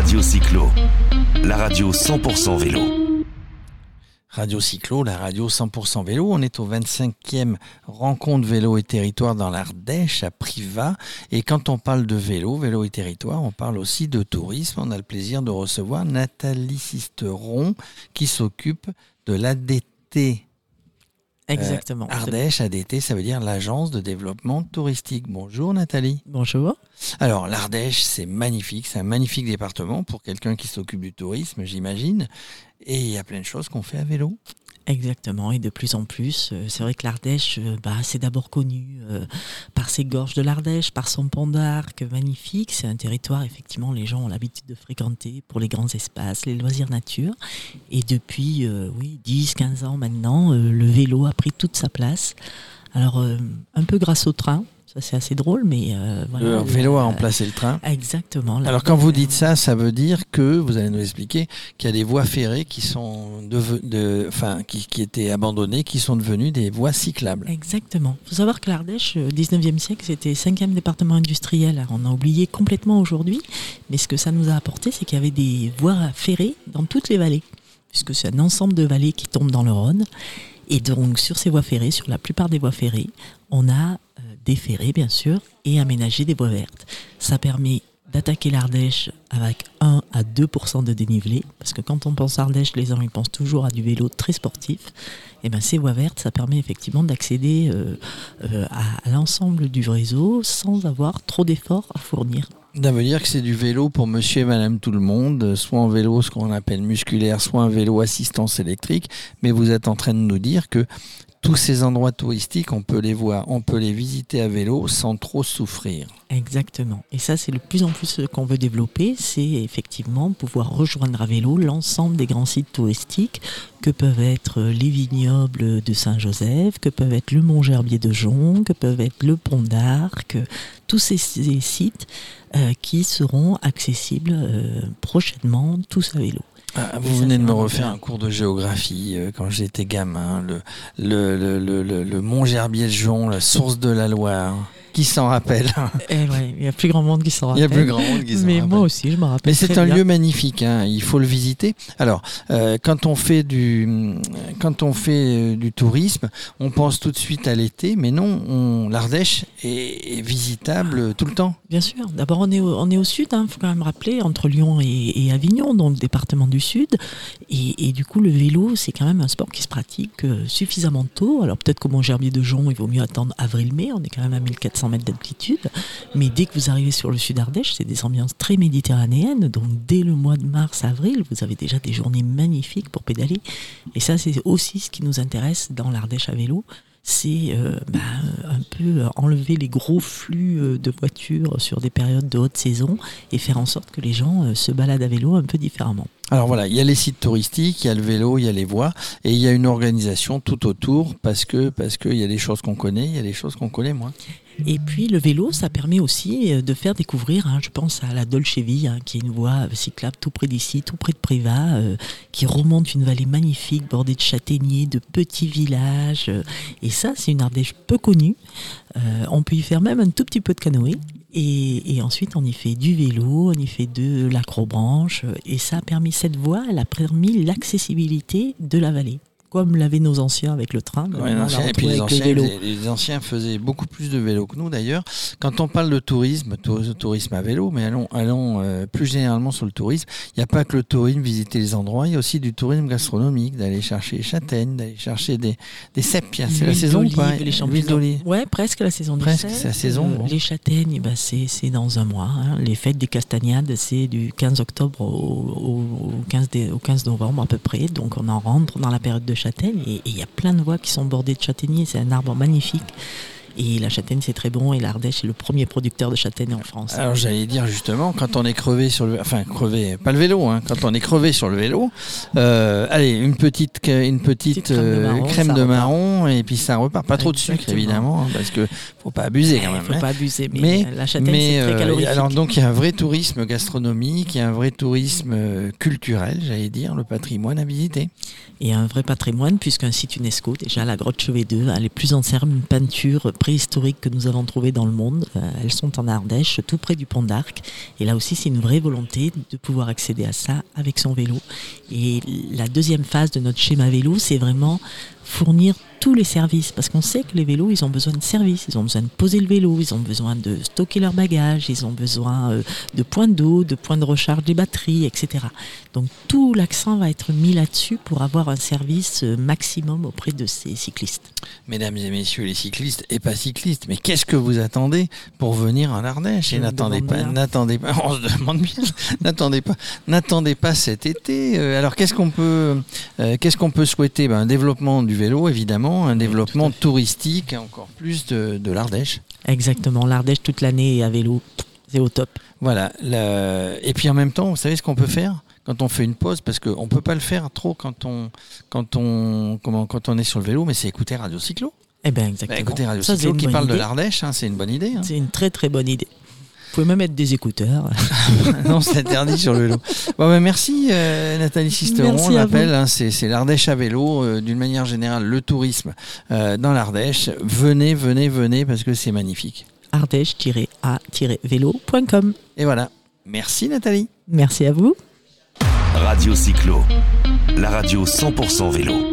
Radio Cyclo, la radio 100% vélo. Radio Cyclo, la radio 100% vélo. On est au 25e rencontre vélo et territoire dans l'Ardèche à Privas. Et quand on parle de vélo, vélo et territoire, on parle aussi de tourisme. On a le plaisir de recevoir Nathalie Sisteron qui s'occupe de l'ADT Exactement. Euh, Ardèche, ADT, ça veut dire l'agence de développement touristique. Bonjour Nathalie. Bonjour. Alors l'Ardèche, c'est magnifique, c'est un magnifique département pour quelqu'un qui s'occupe du tourisme, j'imagine. Et il y a plein de choses qu'on fait à vélo. Exactement, et de plus en plus, euh, c'est vrai que l'Ardèche, euh, bah, c'est d'abord connu euh, par ses gorges de l'Ardèche, par son pont d'Arc magnifique. C'est un territoire, effectivement, les gens ont l'habitude de fréquenter pour les grands espaces, les loisirs nature. Et depuis, oui, 10, 15 ans maintenant, le vélo a pris toute sa place. Alors, un peu grâce au train, ça, c'est assez drôle, mais euh, Le vélo a remplacé le train. Exactement. Alors, quand vous dites ça, ça veut dire que, vous allez nous expliquer, qu'il y a des voies ferrées qui sont de, enfin, qui, qui, étaient abandonnées, qui sont devenues des voies cyclables. Exactement. Il faut savoir que l'Ardèche, au 19e siècle, c'était cinquième département industriel. on a oublié complètement aujourd'hui, mais ce que ça nous a apporté, c'est qu'il y avait des voies ferrées dans toutes les vallées, puisque c'est un ensemble de vallées qui tombent dans le Rhône. Et donc, sur ces voies ferrées, sur la plupart des voies ferrées, on a déferrer bien sûr et aménager des voies vertes. Ça permet d'attaquer l'Ardèche avec 1 à 2% de dénivelé, parce que quand on pense Ardèche, les gens ils pensent toujours à du vélo très sportif. Et eh ben ces voies vertes, ça permet effectivement d'accéder euh, euh, à, l'ensemble du réseau sans avoir trop d'efforts à fournir. Ça veut dire que c'est du vélo pour monsieur et madame tout le monde, soit en vélo, ce qu'on appelle musculaire, soit un vélo assistance électrique. Mais vous êtes en train de nous dire que tous ces endroits touristiques, on peut les voir, on peut les visiter à vélo sans trop souffrir. Exactement. Et ça, c'est le plus en plus ce qu'on veut développer, c'est effectivement pouvoir rejoindre à vélo l'ensemble des grands sites touristiques que peuvent être les vignobles de Saint-Joseph, que peuvent être le Mont Gerbier de Jonc, que peuvent être le Pont d'Arc, tous ces, sites euh, qui seront accessibles euh, prochainement tous à vélo. Ah, vous venez de me refaire un cours de géographie euh, quand j'étais gamin. Le, le, le, le, le Mont Gerbier-Jon, la source de la Loire. Qui s'en rappelle eh Il y a plus grand monde qui s'en rappelle. Il y a plus grand monde qui s'en Mais moi aussi, je me rappelle. Mais c'est un lieu magnifique. Hein. Il faut le visiter. Alors, euh, quand on fait du quand on fait euh, du tourisme, on pense tout de suite à l'été, mais non, l'Ardèche est, visitable tout le temps. Bien sûr. D'abord, on est au, on est au sud. Il hein. faut quand même rappeler entre Lyon et, Avignon, donc le département du sud. Et, du coup, le vélo, c'est quand même un sport qui se pratique euh, suffisamment tôt. Alors peut-être qu'au Mont Gerbier de Jonc, il vaut mieux attendre avril-mai. On est quand même à 1400 mètres d'altitude. Mais dès que vous arrivez sur le sud Ardèche, c'est des ambiances très méditerranéennes. Donc dès le mois de mars, avril, vous avez déjà des journées magnifiques pour pédaler. Et ça, c'est aussi ce qui nous intéresse dans l'Ardèche à vélo c'est euh, bah, un peu enlever les gros flux euh, de voitures sur des périodes de haute saison et faire en sorte que les gens euh, se baladent à vélo un peu différemment. Alors voilà, il y a les sites touristiques, il y a le vélo, il y a les voies, et il y a une organisation tout autour parce que parce qu'il y a des choses qu'on connaît, il y a des choses qu'on connaît moins. Et puis le vélo, ça permet aussi euh, de faire découvrir, hein, je pense à la Dolce Vie, hein, qui est une voie cyclable tout près d'ici, tout près de Préva, euh, qui remonte une vallée magnifique bordée de châtaigniers, de petits villages. Euh, et ça, c'est une Ardèche peu connue. on peut y faire même un tout petit peu de canoë. Et, ensuite, on y fait du vélo, on y fait de l'acrobranche. Et ça a permis, cette voie, elle a permis l'accessibilité de la vallée comme l'avaient nos anciens avec le train. et puis les anciens, les, anciens, faisaient beaucoup plus de vélo que nous d'ailleurs. Quand on parle de tourisme, tourisme à vélo, mais allons, allons euh, plus généralement sur le tourisme, il n'y a pas que le tourisme, visiter les endroits, il y a aussi du tourisme gastronomique, d'aller chercher les châtaignes, d'aller chercher des, des cèpes. C'est la saison ou pas? L'huile d'olive. Ouais, presque la saison Presque, c'est la saison. Euh, les châtaignes, bah, c'est dans un mois. Hein. Les fêtes des castagnades, c'est du 15 octobre au, au, 15 au 15 novembre à peu près. Donc on en rentre dans la période de châtaigne et il y a plein de voies qui sont bordées de châtaigniers. C'est un arbre magnifique. Et la châtaigne, c'est très bon. Et l'Ardèche est le premier producteur de châtaigne en France. Alors, j'allais dire justement, quand on est crevé sur le. Enfin, crevé, pas le vélo, hein, quand on est crevé sur le vélo, euh, allez, une petite, une petite, crème de marron, et puis ça repart. Pas trop de sucre, évidemment, hein, parce que faut pas abuser quand même. Faut hein. pas abuser, mais, la châtaigne, c'est très euh, calorifique. alors, donc, il y a un vrai tourisme gastronomique, il y a un vrai tourisme euh, culturel, j'allais dire, le patrimoine à visiter. Et un vrai patrimoine, puisqu'un site UNESCO, déjà, la grotte Chevet 2, a les plus anciennes peintures préhistoriques que nous avons trouvées dans le monde. Euh, elles sont en Ardèche, tout près du pont d'Arc. Et là aussi, c'est une vraie volonté de pouvoir accéder à ça avec son vélo. Et la deuxième phase de notre schéma vélo, c'est vraiment fournir tous les services parce qu'on sait que les vélos ils ont besoin de services, ils ont besoin de poser le vélo, ils ont besoin de stocker leurs bagages, ils ont besoin euh, de points d'eau, de points de recharge des batteries, etc. Donc tout l'accent va être mis là-dessus pour avoir un service euh, maximum auprès de ces cyclistes. Mesdames et messieurs les cyclistes et pas cyclistes, mais qu'est-ce que vous attendez pour venir en Ardèche? Et n'attendez pas, n'attendez pas, on se demande bien, n'attendez pas, n'attendez pas cet été. Euh, alors qu'est-ce qu'on peut, qu'est-ce qu'on peut souhaiter? Ben, Un développement du vélo évidemment, un développement touristique encore plus de, l'Ardèche. Exactement, l'Ardèche toute l'année à vélo, c'est au top. Voilà, et puis en même temps, vous savez ce qu'on peut faire quand on fait une pause, parce qu'on ne peut pas le faire trop quand on, quand, on, comment, quand on est sur le vélo, mais c'est écouter Radio Cyclo. Eh bien, exactement. Bah, écouter Radio Cyclo qui parle de l'Ardèche, hein, c'est une bonne idée. Hein. C'est une très très bonne idée. Vous pouvez même mettre des écouteurs. non, c'est interdit sur le vélo. Bon, ben merci euh, Nathalie Sisteron. on l'appelle, hein, c'est l'Ardèche à vélo. Euh, d'une manière générale, le tourisme euh, dans l'Ardèche. Venez, venez, venez parce que c'est magnifique. Ardèche-a-vélo.com. Et voilà. Merci Nathalie. Merci à vous. Radio Cyclo, la radio 100% vélo.